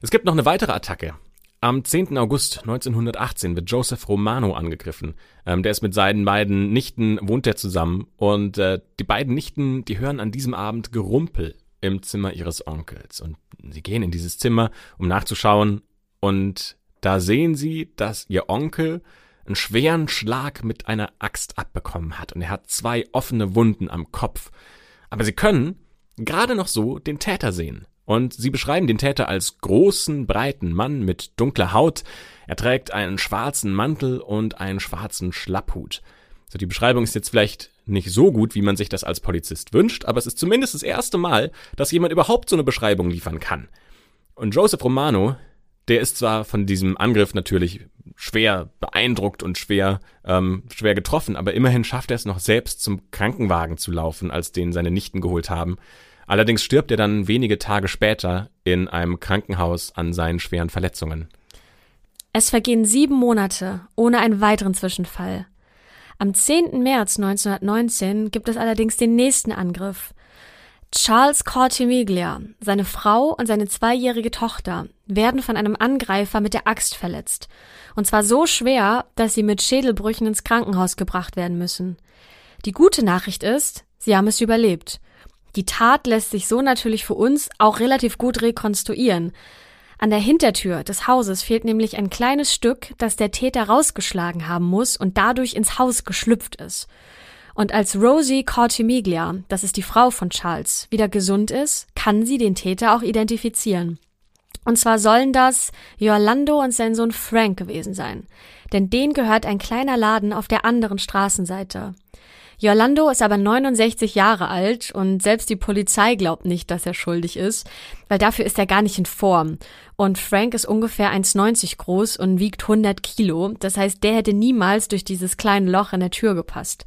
Es gibt noch eine weitere Attacke. Am 10. August 1918 wird Joseph Romano angegriffen. Ähm, der ist mit seinen beiden Nichten, wohnt er zusammen. Und äh, die beiden Nichten, die hören an diesem Abend Gerumpel im Zimmer ihres Onkels. Und sie gehen in dieses Zimmer, um nachzuschauen. Und da sehen sie, dass ihr Onkel einen schweren Schlag mit einer Axt abbekommen hat. Und er hat zwei offene Wunden am Kopf. Aber sie können gerade noch so den Täter sehen. Und sie beschreiben den Täter als großen, breiten Mann mit dunkler Haut. Er trägt einen schwarzen Mantel und einen schwarzen Schlapphut. So, die Beschreibung ist jetzt vielleicht nicht so gut, wie man sich das als Polizist wünscht, aber es ist zumindest das erste Mal, dass jemand überhaupt so eine Beschreibung liefern kann. Und Joseph Romano, der ist zwar von diesem Angriff natürlich schwer beeindruckt und schwer, ähm, schwer getroffen, aber immerhin schafft er es noch selbst zum Krankenwagen zu laufen, als den seine Nichten geholt haben. Allerdings stirbt er dann wenige Tage später in einem Krankenhaus an seinen schweren Verletzungen. Es vergehen sieben Monate ohne einen weiteren Zwischenfall. Am 10. März 1919 gibt es allerdings den nächsten Angriff. Charles Cortimiglia, seine Frau und seine zweijährige Tochter werden von einem Angreifer mit der Axt verletzt. Und zwar so schwer, dass sie mit Schädelbrüchen ins Krankenhaus gebracht werden müssen. Die gute Nachricht ist, sie haben es überlebt. Die Tat lässt sich so natürlich für uns auch relativ gut rekonstruieren. An der Hintertür des Hauses fehlt nämlich ein kleines Stück, das der Täter rausgeschlagen haben muss und dadurch ins Haus geschlüpft ist. Und als Rosie Cortimiglia, das ist die Frau von Charles, wieder gesund ist, kann sie den Täter auch identifizieren. Und zwar sollen das Yolando und sein Sohn Frank gewesen sein. Denn denen gehört ein kleiner Laden auf der anderen Straßenseite. Yolando ist aber 69 Jahre alt und selbst die Polizei glaubt nicht, dass er schuldig ist, weil dafür ist er gar nicht in Form. Und Frank ist ungefähr 1,90 groß und wiegt 100 Kilo. Das heißt, der hätte niemals durch dieses kleine Loch in der Tür gepasst.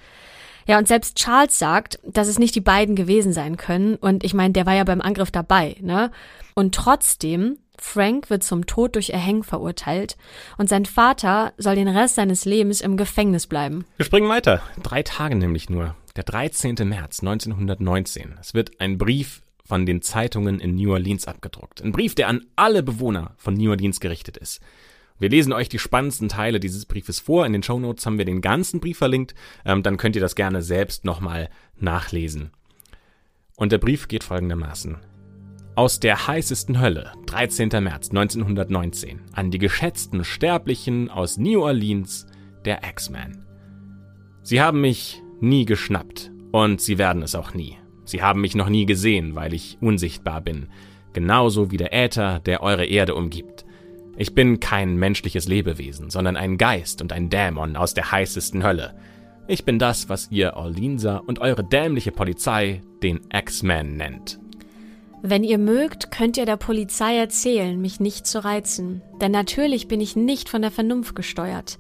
Ja, und selbst Charles sagt, dass es nicht die beiden gewesen sein können. Und ich meine, der war ja beim Angriff dabei, ne? Und trotzdem, Frank wird zum Tod durch Erhängen verurteilt und sein Vater soll den Rest seines Lebens im Gefängnis bleiben. Wir springen weiter. Drei Tage nämlich nur. Der 13. März 1919. Es wird ein Brief von den Zeitungen in New Orleans abgedruckt. Ein Brief, der an alle Bewohner von New Orleans gerichtet ist. Wir lesen euch die spannendsten Teile dieses Briefes vor. In den Shownotes haben wir den ganzen Brief verlinkt. Ähm, dann könnt ihr das gerne selbst nochmal nachlesen. Und der Brief geht folgendermaßen. Aus der heißesten Hölle, 13. März 1919, an die geschätzten Sterblichen aus New Orleans, der X-Men. Sie haben mich nie geschnappt und sie werden es auch nie. Sie haben mich noch nie gesehen, weil ich unsichtbar bin, genauso wie der Äther, der eure Erde umgibt. Ich bin kein menschliches Lebewesen, sondern ein Geist und ein Dämon aus der heißesten Hölle. Ich bin das, was ihr Orleanser und eure dämliche Polizei den X-Men nennt. Wenn ihr mögt, könnt ihr der Polizei erzählen, mich nicht zu reizen. Denn natürlich bin ich nicht von der Vernunft gesteuert.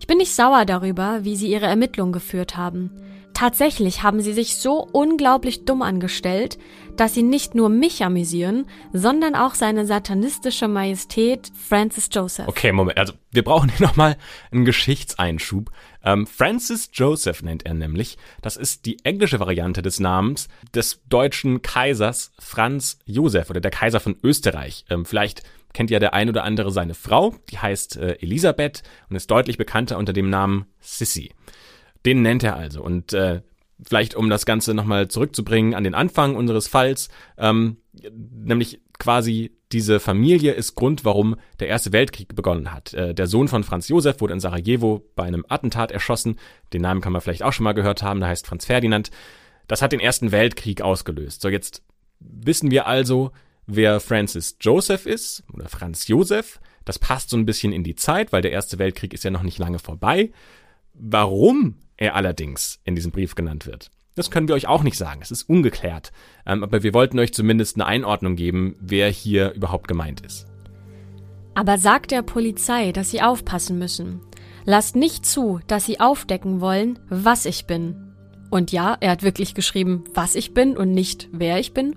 Ich bin nicht sauer darüber, wie sie ihre Ermittlungen geführt haben. Tatsächlich haben sie sich so unglaublich dumm angestellt, dass sie nicht nur mich amüsieren, sondern auch seine satanistische Majestät Francis Joseph. Okay, Moment. Also wir brauchen hier nochmal einen Geschichtseinschub. Ähm, Francis Joseph nennt er nämlich. Das ist die englische Variante des Namens des deutschen Kaisers Franz Joseph oder der Kaiser von Österreich. Ähm, vielleicht kennt ja der ein oder andere seine Frau. Die heißt äh, Elisabeth und ist deutlich bekannter unter dem Namen Sissy. Den nennt er also. Und äh, vielleicht um das Ganze nochmal zurückzubringen an den Anfang unseres Falls, ähm, nämlich quasi diese Familie ist Grund, warum der Erste Weltkrieg begonnen hat. Äh, der Sohn von Franz Josef wurde in Sarajevo bei einem Attentat erschossen. Den Namen kann man vielleicht auch schon mal gehört haben, der heißt Franz Ferdinand. Das hat den Ersten Weltkrieg ausgelöst. So, jetzt wissen wir also, wer Francis Joseph ist oder Franz Josef. Das passt so ein bisschen in die Zeit, weil der Erste Weltkrieg ist ja noch nicht lange vorbei. Warum er allerdings in diesem Brief genannt wird. Das können wir euch auch nicht sagen. Es ist ungeklärt. Ähm, aber wir wollten euch zumindest eine Einordnung geben, wer hier überhaupt gemeint ist. Aber sagt der Polizei, dass sie aufpassen müssen. Lasst nicht zu, dass sie aufdecken wollen, was ich bin. Und ja, er hat wirklich geschrieben, was ich bin und nicht, wer ich bin.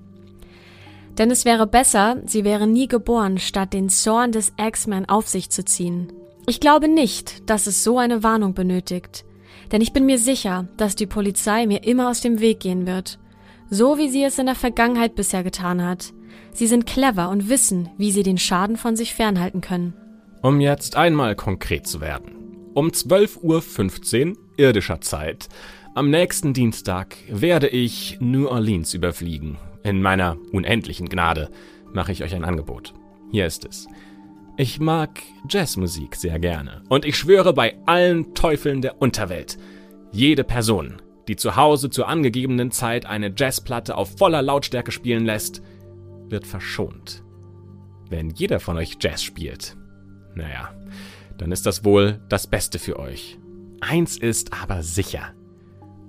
Denn es wäre besser, sie wäre nie geboren, statt den Zorn des X-Men auf sich zu ziehen. Ich glaube nicht, dass es so eine Warnung benötigt. Denn ich bin mir sicher, dass die Polizei mir immer aus dem Weg gehen wird. So wie sie es in der Vergangenheit bisher getan hat. Sie sind clever und wissen, wie sie den Schaden von sich fernhalten können. Um jetzt einmal konkret zu werden. Um 12.15 Uhr irdischer Zeit, am nächsten Dienstag, werde ich New Orleans überfliegen. In meiner unendlichen Gnade mache ich euch ein Angebot. Hier ist es. Ich mag Jazzmusik sehr gerne. Und ich schwöre bei allen Teufeln der Unterwelt, jede Person, die zu Hause zur angegebenen Zeit eine Jazzplatte auf voller Lautstärke spielen lässt, wird verschont. Wenn jeder von euch Jazz spielt, naja, dann ist das wohl das Beste für euch. Eins ist aber sicher.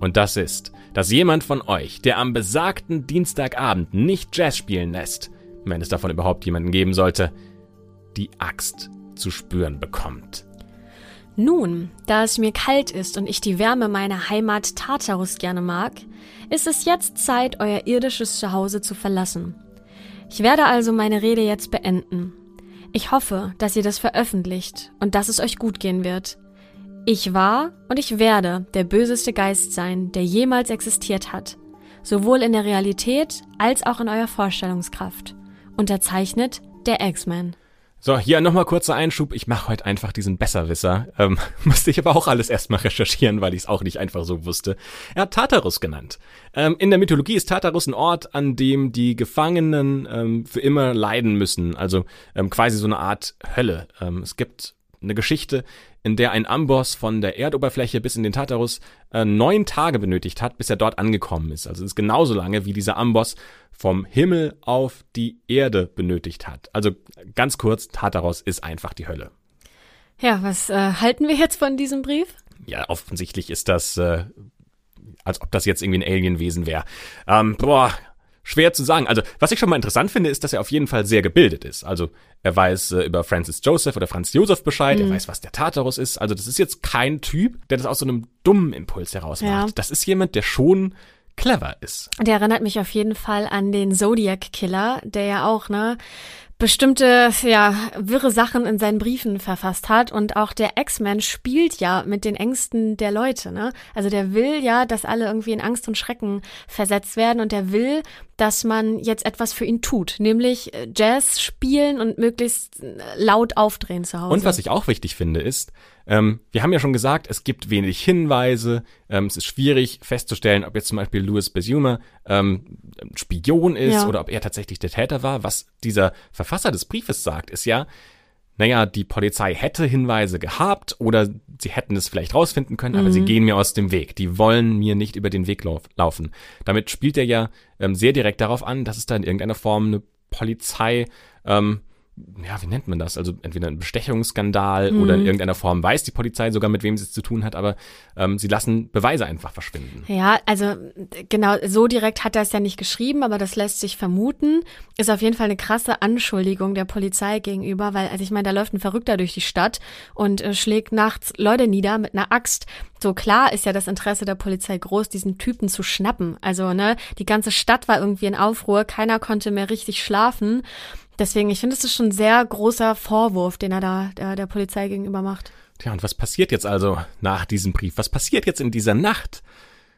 Und das ist, dass jemand von euch, der am besagten Dienstagabend nicht Jazz spielen lässt, wenn es davon überhaupt jemanden geben sollte, die Axt zu spüren bekommt. Nun, da es mir kalt ist und ich die Wärme meiner Heimat Tartarus gerne mag, ist es jetzt Zeit, euer irdisches Zuhause zu verlassen. Ich werde also meine Rede jetzt beenden. Ich hoffe, dass ihr das veröffentlicht und dass es euch gut gehen wird. Ich war und ich werde der böseste Geist sein, der jemals existiert hat, sowohl in der Realität als auch in eurer Vorstellungskraft. Unterzeichnet der X-Men. So, hier nochmal kurzer Einschub. Ich mache heute einfach diesen Besserwisser. Ähm, musste ich aber auch alles erstmal recherchieren, weil ich es auch nicht einfach so wusste. Er hat Tartarus genannt. Ähm, in der Mythologie ist Tartarus ein Ort, an dem die Gefangenen ähm, für immer leiden müssen. Also ähm, quasi so eine Art Hölle. Ähm, es gibt eine Geschichte, in der ein Amboss von der Erdoberfläche bis in den Tartarus äh, neun Tage benötigt hat, bis er dort angekommen ist. Also es ist genauso lange, wie dieser Amboss vom Himmel auf die Erde benötigt hat. Also ganz kurz, Tartarus ist einfach die Hölle. Ja, was äh, halten wir jetzt von diesem Brief? Ja, offensichtlich ist das, äh, als ob das jetzt irgendwie ein Alienwesen wäre. Ähm, boah, Schwer zu sagen. Also, was ich schon mal interessant finde, ist, dass er auf jeden Fall sehr gebildet ist. Also, er weiß äh, über Francis Joseph oder Franz Joseph Bescheid, mhm. er weiß, was der Tartarus ist. Also, das ist jetzt kein Typ, der das aus so einem dummen Impuls heraus macht. Ja. Das ist jemand, der schon clever ist. Der erinnert mich auf jeden Fall an den Zodiac Killer, der ja auch, ne, bestimmte, ja, wirre Sachen in seinen Briefen verfasst hat. Und auch der X-Men spielt ja mit den Ängsten der Leute, ne? Also der will ja, dass alle irgendwie in Angst und Schrecken versetzt werden und der will, dass man jetzt etwas für ihn tut, nämlich äh, Jazz spielen und möglichst äh, laut aufdrehen zu Hause. Und was ich auch wichtig finde, ist, ähm, wir haben ja schon gesagt, es gibt wenig Hinweise, ähm, es ist schwierig festzustellen, ob jetzt zum Beispiel Louis Besumer ähm, Spion ist ja. oder ob er tatsächlich der Täter war. Was dieser Verfasser des Briefes sagt, ist ja, naja, die Polizei hätte Hinweise gehabt oder sie hätten es vielleicht rausfinden können, aber mhm. sie gehen mir aus dem Weg. Die wollen mir nicht über den Weg lauf laufen. Damit spielt er ja ähm, sehr direkt darauf an, dass es da in irgendeiner Form eine Polizei ähm, ja, wie nennt man das? Also entweder ein Bestechungsskandal mhm. oder in irgendeiner Form weiß die Polizei sogar, mit wem sie es zu tun hat, aber ähm, sie lassen Beweise einfach verschwinden. Ja, also genau, so direkt hat er es ja nicht geschrieben, aber das lässt sich vermuten. Ist auf jeden Fall eine krasse Anschuldigung der Polizei gegenüber, weil, also ich meine, da läuft ein Verrückter durch die Stadt und äh, schlägt nachts Leute nieder mit einer Axt. So klar ist ja das Interesse der Polizei groß, diesen Typen zu schnappen. Also, ne, die ganze Stadt war irgendwie in Aufruhr, keiner konnte mehr richtig schlafen. Deswegen, ich finde, es ist schon ein sehr großer Vorwurf, den er da der, der Polizei gegenüber macht. Tja, und was passiert jetzt also nach diesem Brief? Was passiert jetzt in dieser Nacht?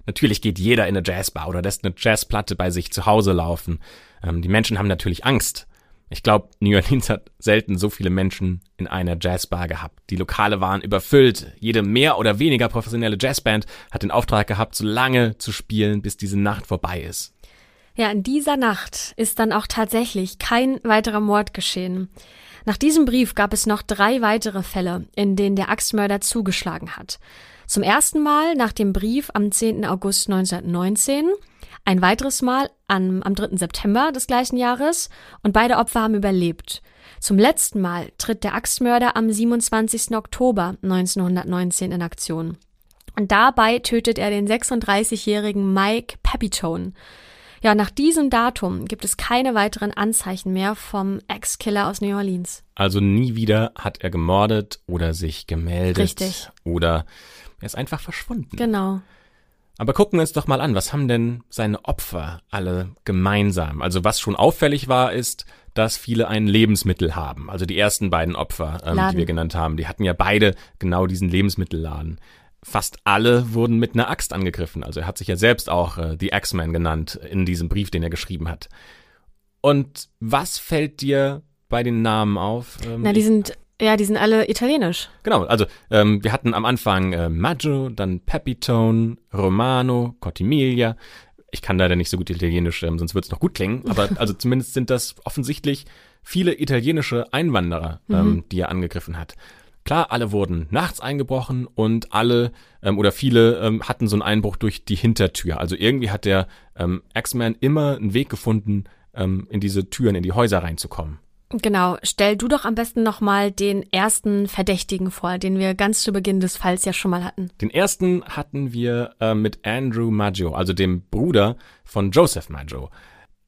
Natürlich geht jeder in eine Jazzbar oder lässt eine Jazzplatte bei sich zu Hause laufen. Ähm, die Menschen haben natürlich Angst. Ich glaube, New Orleans hat selten so viele Menschen in einer Jazzbar gehabt. Die Lokale waren überfüllt. Jede mehr oder weniger professionelle Jazzband hat den Auftrag gehabt, so lange zu spielen, bis diese Nacht vorbei ist. Ja, in dieser Nacht ist dann auch tatsächlich kein weiterer Mord geschehen. Nach diesem Brief gab es noch drei weitere Fälle, in denen der Axtmörder zugeschlagen hat. Zum ersten Mal nach dem Brief am 10. August 1919, ein weiteres Mal am, am 3. September des gleichen Jahres und beide Opfer haben überlebt. Zum letzten Mal tritt der Axtmörder am 27. Oktober 1919 in Aktion. Und dabei tötet er den 36-jährigen Mike Pepitone. Ja, nach diesem Datum gibt es keine weiteren Anzeichen mehr vom Ex-Killer aus New Orleans. Also nie wieder hat er gemordet oder sich gemeldet. Richtig. Oder er ist einfach verschwunden. Genau. Aber gucken wir uns doch mal an, was haben denn seine Opfer alle gemeinsam? Also was schon auffällig war, ist, dass viele ein Lebensmittel haben. Also die ersten beiden Opfer, ähm, die wir genannt haben, die hatten ja beide genau diesen Lebensmittelladen fast alle wurden mit einer Axt angegriffen. Also er hat sich ja selbst auch äh, The X-Man genannt in diesem Brief, den er geschrieben hat. Und was fällt dir bei den Namen auf? Ähm, Na, die sind ja, die sind alle italienisch. Genau, also ähm, wir hatten am Anfang äh, Maggio, dann Pepitone, Romano, Cortimiglia. Ich kann leider nicht so gut Italienisch, ähm, sonst wird es noch gut klingen. Aber also zumindest sind das offensichtlich viele italienische Einwanderer, ähm, mhm. die er angegriffen hat. Klar, alle wurden nachts eingebrochen und alle ähm, oder viele ähm, hatten so einen Einbruch durch die Hintertür. Also irgendwie hat der ähm, X-Man immer einen Weg gefunden, ähm, in diese Türen, in die Häuser reinzukommen. Genau, stell du doch am besten nochmal den ersten Verdächtigen vor, den wir ganz zu Beginn des Falls ja schon mal hatten. Den ersten hatten wir äh, mit Andrew Maggio, also dem Bruder von Joseph Maggio.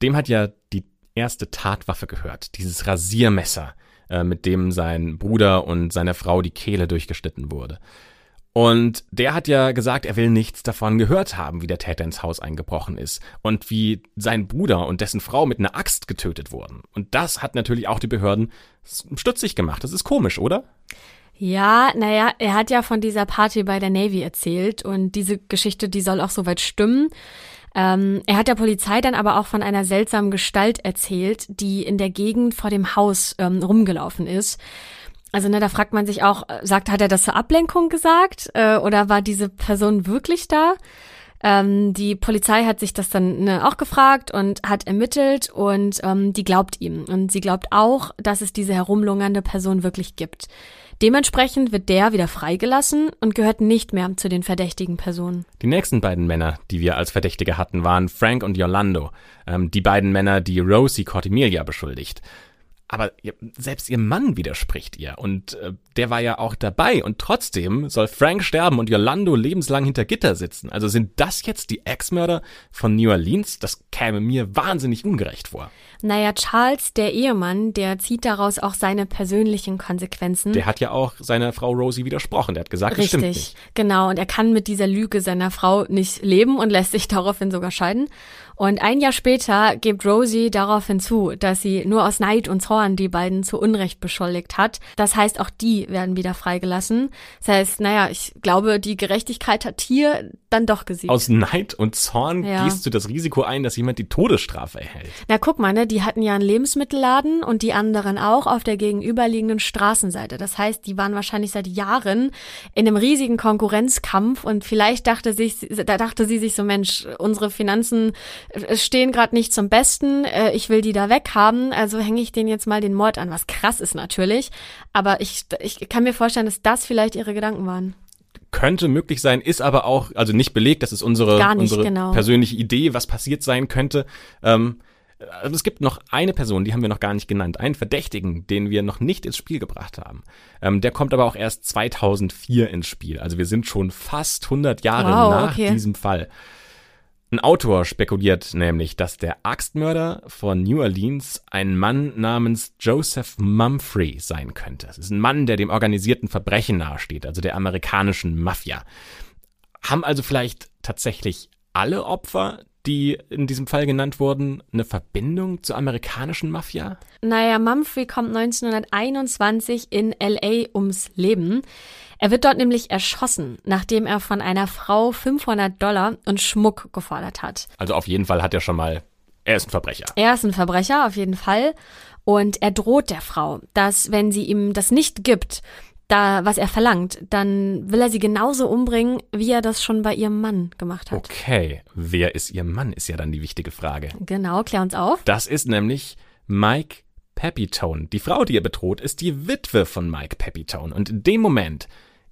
Dem hat ja die erste Tatwaffe gehört, dieses Rasiermesser äh, mit dem sein Bruder und seine Frau die Kehle durchgeschnitten wurde. Und der hat ja gesagt, er will nichts davon gehört haben, wie der Täter ins Haus eingebrochen ist und wie sein Bruder und dessen Frau mit einer Axt getötet wurden. Und das hat natürlich auch die Behörden stutzig gemacht. Das ist komisch, oder? Ja, naja, er hat ja von dieser Party bei der Navy erzählt und diese Geschichte, die soll auch soweit stimmen. Ähm, er hat der Polizei dann aber auch von einer seltsamen Gestalt erzählt, die in der Gegend vor dem Haus ähm, rumgelaufen ist. Also ne, da fragt man sich auch, äh, sagt, hat er das zur Ablenkung gesagt äh, oder war diese Person wirklich da? Ähm, die Polizei hat sich das dann ne, auch gefragt und hat ermittelt und ähm, die glaubt ihm. Und sie glaubt auch, dass es diese herumlungernde Person wirklich gibt. Dementsprechend wird der wieder freigelassen und gehört nicht mehr zu den verdächtigen Personen. Die nächsten beiden Männer, die wir als Verdächtige hatten, waren Frank und Yolando. Ähm, die beiden Männer, die Rosie Cortimilia beschuldigt. Aber selbst ihr Mann widerspricht ihr. Und äh, der war ja auch dabei. Und trotzdem soll Frank sterben und Yolando lebenslang hinter Gitter sitzen. Also sind das jetzt die Ex-Mörder von New Orleans? Das käme mir wahnsinnig ungerecht vor. Naja, Charles, der Ehemann, der zieht daraus auch seine persönlichen Konsequenzen. Der hat ja auch seiner Frau Rosie widersprochen. Der hat gesagt, Richtig, das stimmt nicht. genau. Und er kann mit dieser Lüge seiner Frau nicht leben und lässt sich daraufhin sogar scheiden. Und ein Jahr später gibt Rosie darauf hinzu, dass sie nur aus Neid und Zorn die beiden zu Unrecht beschuldigt hat. Das heißt, auch die werden wieder freigelassen. Das heißt, naja, ich glaube, die Gerechtigkeit hat hier dann doch gesiegt. Aus Neid und Zorn ja. gehst du das Risiko ein, dass jemand die Todesstrafe erhält. Na guck mal, ne, die hatten ja einen Lebensmittelladen und die anderen auch auf der gegenüberliegenden Straßenseite. Das heißt, die waren wahrscheinlich seit Jahren in einem riesigen Konkurrenzkampf und vielleicht dachte sich, da dachte sie sich so, Mensch, unsere Finanzen stehen gerade nicht zum Besten, äh, ich will die da weghaben, also hänge ich denen jetzt mal den Mord an, was krass ist natürlich. Aber ich, ich kann mir vorstellen, dass das vielleicht ihre Gedanken waren könnte möglich sein, ist aber auch, also nicht belegt, das ist unsere, unsere genau. persönliche Idee, was passiert sein könnte. Ähm, Also es gibt noch eine Person, die haben wir noch gar nicht genannt, einen Verdächtigen, den wir noch nicht ins Spiel gebracht haben. Ähm, der kommt aber auch erst 2004 ins Spiel. Also wir sind schon fast 100 Jahre Wow, nach okay. diesem Fall. Ein Autor spekuliert nämlich, dass der Axtmörder von New Orleans ein Mann namens Joseph Mumphrey sein könnte. Es ist ein Mann, der dem organisierten Verbrechen nahesteht, also der amerikanischen Mafia. Haben also vielleicht tatsächlich alle Opfer, die in diesem Fall genannt wurden, eine Verbindung zur amerikanischen Mafia? Naja, Mumphrey kommt 1921 in LA ums Leben. Er wird dort nämlich erschossen, nachdem er von einer Frau 500 Dollar und Schmuck gefordert hat. Also auf jeden Fall hat er schon mal, er ist ein Verbrecher. Er ist ein Verbrecher, auf jeden Fall. Und er droht der Frau, dass wenn sie ihm das nicht gibt, da, was er verlangt, dann will er sie genauso umbringen, wie er das schon bei ihrem Mann gemacht hat. Okay, wer ist ihr Mann, ist ja dann die wichtige Frage. Genau, klär uns auf. Das ist nämlich Mike Pepitone. Die Frau, die er bedroht, ist die Witwe von Mike Pepitone. Und in dem Moment,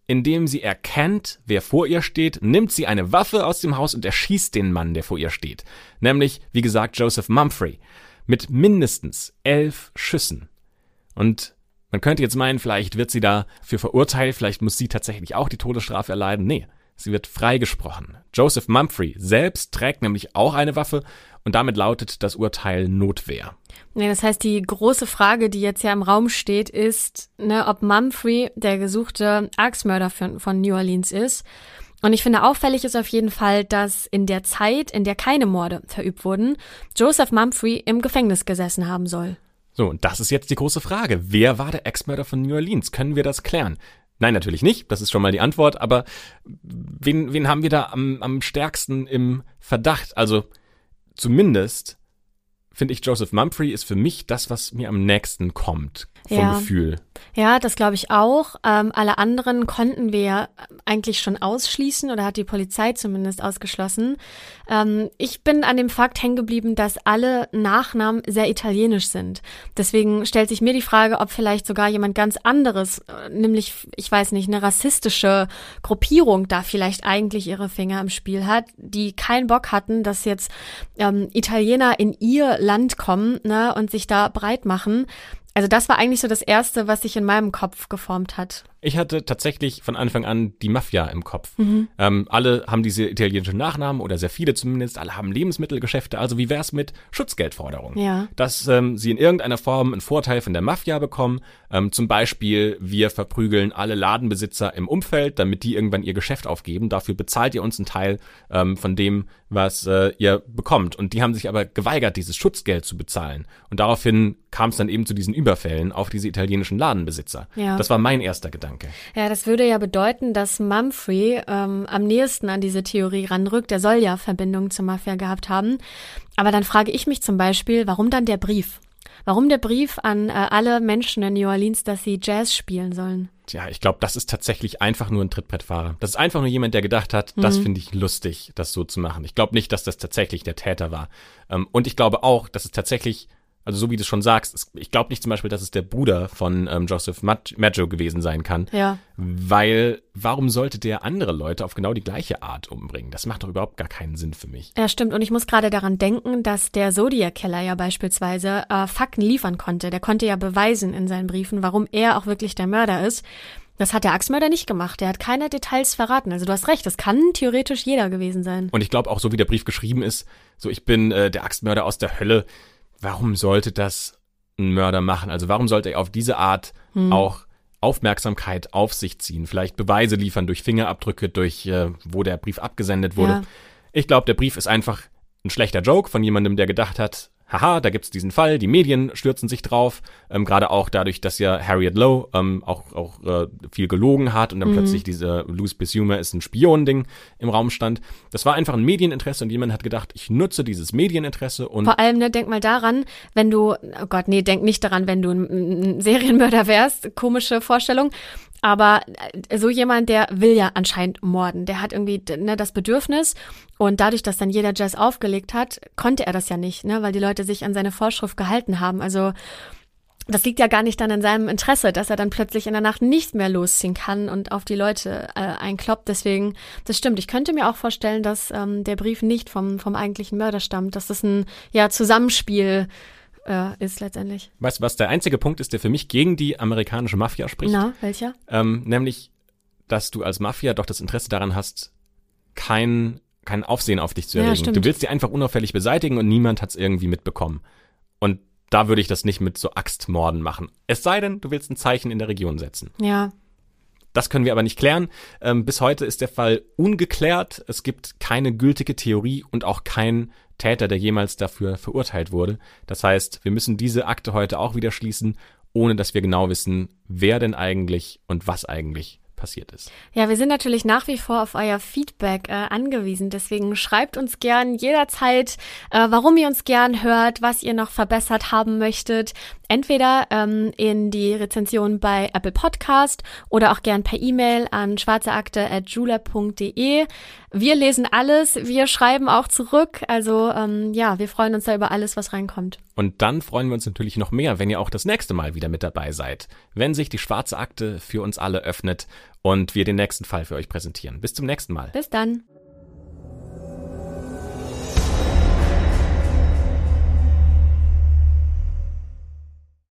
in dem sie erkennt, wer vor ihr steht, nimmt sie eine Waffe aus dem Haus und erschießt den Mann, der vor ihr steht. Nämlich, wie gesagt, Joseph Mumphrey. Mit mindestens elf Schüssen. Und man könnte jetzt meinen, vielleicht wird sie dafür verurteilt, vielleicht muss sie tatsächlich auch die Todesstrafe erleiden. Nee, sie wird freigesprochen. Joseph Mumphrey selbst trägt nämlich auch eine Waffe und damit lautet das Urteil Notwehr. Nee, das heißt, die große Frage, die jetzt ja im Raum steht, ist, ne, ob Mumphrey der gesuchte Axtmörder von, New Orleans ist. Und ich finde auffällig ist auf jeden Fall, dass in der Zeit, in der keine Morde verübt wurden, Joseph Mumphrey im Gefängnis gesessen haben soll. So, und das ist jetzt die große Frage. Wer war der Ex-Mörder von New Orleans? Können wir das klären? Nein, natürlich nicht. Das ist schon mal die Antwort. Aber wen, wen haben wir da am, am stärksten im Verdacht? Also zumindest finde ich, Joseph Mumphrey ist für mich das, was mir am nächsten kommt vom Ja. Gefühl. Ja, das glaube ich auch. Ähm, alle anderen konnten wir ja eigentlich schon ausschließen oder hat die Polizei zumindest ausgeschlossen. Ähm, ich bin an dem Fakt hängen geblieben, dass alle Nachnamen sehr italienisch sind. Deswegen stellt sich mir die Frage, ob vielleicht sogar jemand ganz anderes, äh, nämlich, ich weiß nicht, eine rassistische Gruppierung da vielleicht eigentlich ihre Finger im Spiel hat, die keinen Bock hatten, dass jetzt ähm, Italiener in ihr Land kommen ne, und sich da breit machen. Also das war eigentlich so das Erste, was sich in meinem Kopf geformt hat. Ich hatte tatsächlich von Anfang an die Mafia im Kopf. Mhm. Ähm, alle haben diese italienischen Nachnamen oder sehr viele zumindest. Alle haben Lebensmittelgeschäfte. Also wie wär's mit Schutzgeldforderungen? Ja. Dass ähm, sie in irgendeiner Form einen Vorteil von der Mafia bekommen. Ähm, zum Beispiel, wir verprügeln alle Ladenbesitzer im Umfeld, damit die irgendwann ihr Geschäft aufgeben. Dafür bezahlt ihr uns einen Teil ähm, von dem, was äh, ihr bekommt. Und die haben sich aber geweigert, dieses Schutzgeld zu bezahlen. Und daraufhin kam es dann eben zu diesen Überfällen auf diese italienischen Ladenbesitzer. Ja. Das war mein erster Gedanke. Ja, das würde ja bedeuten, dass Mumphrey ähm, am nächsten an diese Theorie ranrückt. Der soll ja Verbindungen zur Mafia gehabt haben. Aber dann frage ich mich zum Beispiel, warum dann der Brief? Warum der Brief an äh, alle Menschen in New Orleans, dass sie Jazz spielen sollen? Tja, ich glaube, das ist tatsächlich einfach nur ein Trittbrettfahrer. Das ist einfach nur jemand, der gedacht hat, das finde ich lustig, das so zu machen. Ich glaube nicht, dass das tatsächlich der Täter war. Ähm, und ich glaube auch, dass es tatsächlich, also so wie du es schon sagst, ich glaube nicht zum Beispiel, dass es der Bruder von ähm, Joseph Maggio gewesen sein kann. Ja. Weil, warum sollte der andere Leute auf genau die gleiche Art umbringen? Das macht doch überhaupt gar keinen Sinn für mich. Ja, stimmt. Und ich muss gerade daran denken, dass der Zodiac-Killer ja beispielsweise äh, Fakten liefern konnte. Der konnte ja beweisen in seinen Briefen, warum er auch wirklich der Mörder ist. Das hat der Axtmörder nicht gemacht. Der hat keine Details verraten. Also du hast recht, das kann theoretisch jeder gewesen sein. Und ich glaube auch, so wie der Brief geschrieben ist, so ich bin äh, der Axtmörder aus der Hölle. Warum sollte das ein Mörder machen? Also warum sollte er auf diese Art auch Aufmerksamkeit auf sich ziehen? Vielleicht Beweise liefern durch Fingerabdrücke, durch äh, wo der Brief abgesendet wurde. Ja. Ich glaube, der Brief ist einfach ein schlechter Joke von jemandem, der gedacht hat, haha, da gibt's diesen Fall, die Medien stürzen sich drauf, ähm, gerade auch dadurch, dass ja Harriet Lowe ähm, auch, auch äh, viel gelogen hat und dann plötzlich diese Louis Besumer ist ein Spion-Ding im Raum stand. Das war einfach ein Medieninteresse und jemand hat gedacht, ich nutze dieses Medieninteresse und Vor allem, ne, denk mal daran, wenn du, oh Gott, nee, denk nicht daran, wenn du ein, ein Serienmörder wärst, komische Vorstellung. Aber äh, so jemand, der will ja anscheinend morden. Der hat irgendwie ne, das Bedürfnis und dadurch, dass dann jeder Jazz aufgelegt hat, konnte er das ja nicht, ne, weil die Leute sich an seine Vorschrift gehalten haben. Also das liegt ja gar nicht dann in seinem Interesse, dass er dann plötzlich in der Nacht nicht mehr losziehen kann und auf die Leute äh, einkloppt. Deswegen, das stimmt. Ich könnte mir auch vorstellen, dass ähm, der Brief nicht vom, vom eigentlichen Mörder stammt, dass das ein ja, Zusammenspiel äh, ist letztendlich. Weißt du, was der einzige Punkt ist, der für mich gegen die amerikanische Mafia spricht? Na, welcher? Ähm, nämlich, dass du als Mafia doch das Interesse daran hast, kein, kein Aufsehen auf dich zu Ja, erregen. stimmt. du willst die einfach unauffällig beseitigen und niemand hat es irgendwie mitbekommen. Und da würde ich das nicht mit so Axtmorden machen. Es sei denn, du willst ein Zeichen in der Region setzen. Ja, Das können wir aber nicht klären. Ähm, bis heute ist der Fall ungeklärt. Es gibt keine gültige Theorie und auch kein Täter, der jemals dafür verurteilt wurde. Das heißt, wir müssen diese Akte heute auch wieder schließen, ohne dass wir genau wissen, wer denn eigentlich und was eigentlich passiert ist. Ja, wir sind natürlich nach wie vor auf euer Feedback äh, angewiesen. Deswegen schreibt uns gern jederzeit, äh, warum ihr uns gern hört, was ihr noch verbessert haben möchtet. Entweder ähm, in die Rezension bei Apple Podcast oder auch gern per E-Mail an schwarzeakte.julep.de. Wir lesen alles, wir schreiben auch zurück. Also ähm, ja, wir freuen uns da über alles, was reinkommt. Und dann freuen wir uns natürlich noch mehr, wenn ihr auch das nächste Mal wieder mit dabei seid, wenn sich die schwarze Akte für uns alle öffnet und wir den nächsten Fall für euch präsentieren. Bis zum nächsten Mal. Bis dann.